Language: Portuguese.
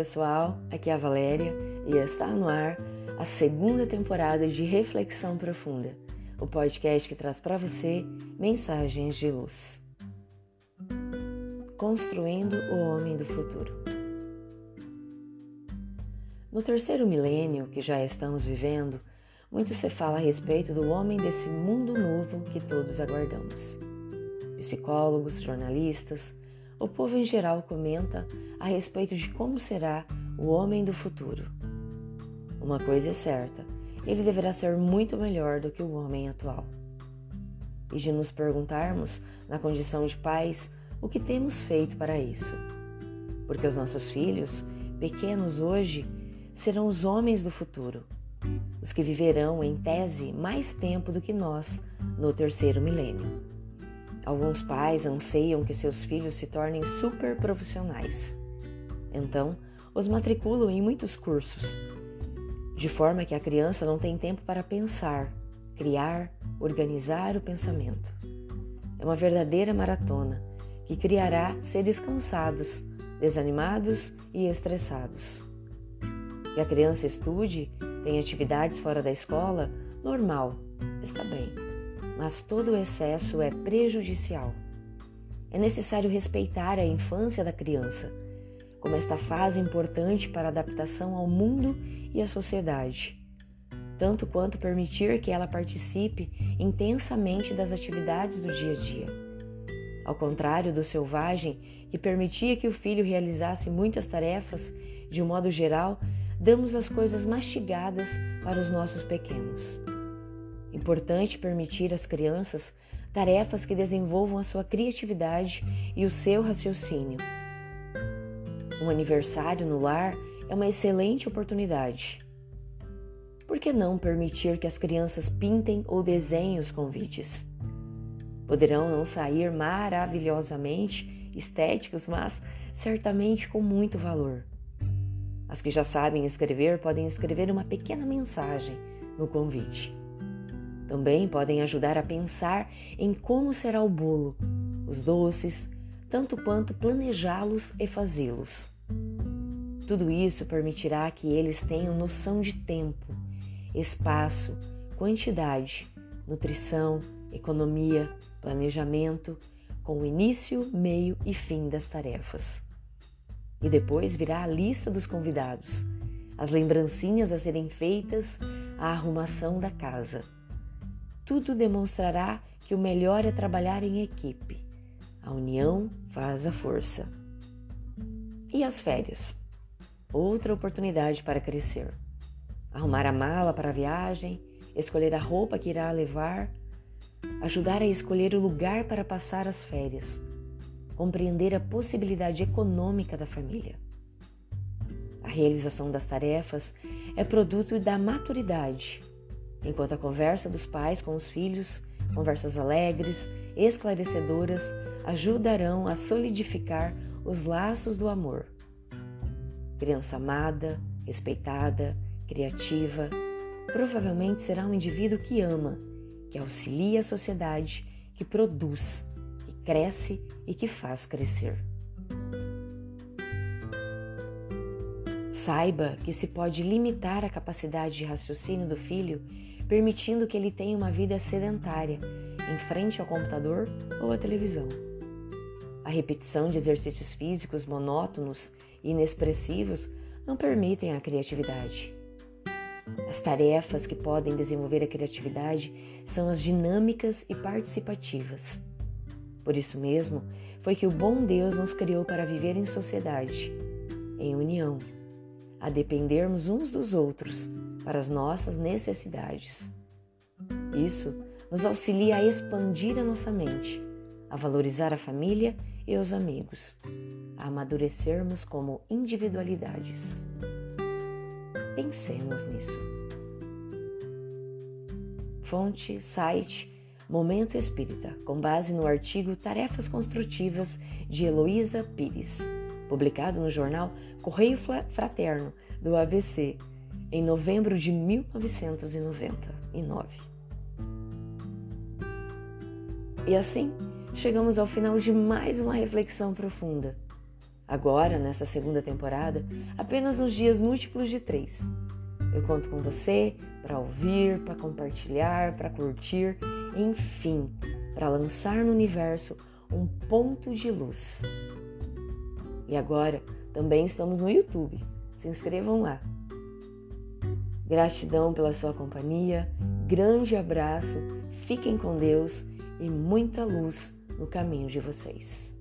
pessoal, aqui é a Valéria e está no ar a segunda temporada de Reflexão Profunda, o podcast que traz para você mensagens de luz. Construindo o Homem do Futuro. No terceiro milênio que já estamos vivendo, muito se fala a respeito do homem desse mundo novo que todos aguardamos. Psicólogos, jornalistas, o povo em geral comenta a respeito de como será o homem do futuro. Uma coisa é certa, ele deverá ser muito melhor do que o homem atual. E de nos perguntarmos, na condição de pais, o que temos feito para isso. Porque os nossos filhos, pequenos hoje, serão os homens do futuro, os que viverão, em tese, mais tempo do que nós no terceiro milênio. Alguns pais anseiam que seus filhos se tornem super profissionais. Então, os matriculam em muitos cursos, de forma que a criança não tem tempo para pensar, criar, organizar o pensamento. É uma verdadeira maratona que criará seres cansados, desanimados e estressados. Que a criança estude, tenha atividades fora da escola, normal, está bem mas todo o excesso é prejudicial. É necessário respeitar a infância da criança, como esta fase importante para a adaptação ao mundo e à sociedade, tanto quanto permitir que ela participe intensamente das atividades do dia a dia. Ao contrário do selvagem, que permitia que o filho realizasse muitas tarefas, de um modo geral, damos as coisas mastigadas para os nossos pequenos. Importante permitir às crianças tarefas que desenvolvam a sua criatividade e o seu raciocínio. Um aniversário no lar é uma excelente oportunidade. Por que não permitir que as crianças pintem ou desenhem os convites? Poderão não sair maravilhosamente estéticos, mas certamente com muito valor. As que já sabem escrever podem escrever uma pequena mensagem no convite. Também podem ajudar a pensar em como será o bolo, os doces, tanto quanto planejá-los e fazê-los. Tudo isso permitirá que eles tenham noção de tempo, espaço, quantidade, nutrição, economia, planejamento, com o início, meio e fim das tarefas. E depois virá a lista dos convidados, as lembrancinhas a serem feitas, a arrumação da casa tudo demonstrará que o melhor é trabalhar em equipe. A união faz a força. E as férias? Outra oportunidade para crescer. Arrumar a mala para a viagem, escolher a roupa que irá levar, ajudar a escolher o lugar para passar as férias, compreender a possibilidade econômica da família. A realização das tarefas é produto da maturidade enquanto a conversa dos pais com os filhos, conversas alegres, esclarecedoras, ajudarão a solidificar os laços do amor. Criança amada, respeitada, criativa, provavelmente será um indivíduo que ama, que auxilia a sociedade, que produz, que cresce e que faz crescer. Saiba que se pode limitar a capacidade de raciocínio do filho permitindo que ele tenha uma vida sedentária, em frente ao computador ou à televisão. A repetição de exercícios físicos monótonos e inexpressivos não permitem a criatividade. As tarefas que podem desenvolver a criatividade são as dinâmicas e participativas. Por isso mesmo, foi que o bom Deus nos criou para viver em sociedade, em união, a dependermos uns dos outros para as nossas necessidades. Isso nos auxilia a expandir a nossa mente, a valorizar a família e os amigos, a amadurecermos como individualidades. Pensemos nisso. Fonte, site, Momento Espírita, com base no artigo Tarefas Construtivas de Heloísa Pires, publicado no jornal Correio Fraterno do ABC, em novembro de 1999. E assim, chegamos ao final de mais uma reflexão profunda. Agora, nessa segunda temporada, apenas nos dias múltiplos de três. Eu conto com você para ouvir, para compartilhar, para curtir, enfim, para lançar no universo um ponto de luz. E agora também estamos no YouTube. Se inscrevam lá. Gratidão pela sua companhia, grande abraço, fiquem com Deus e muita luz no caminho de vocês.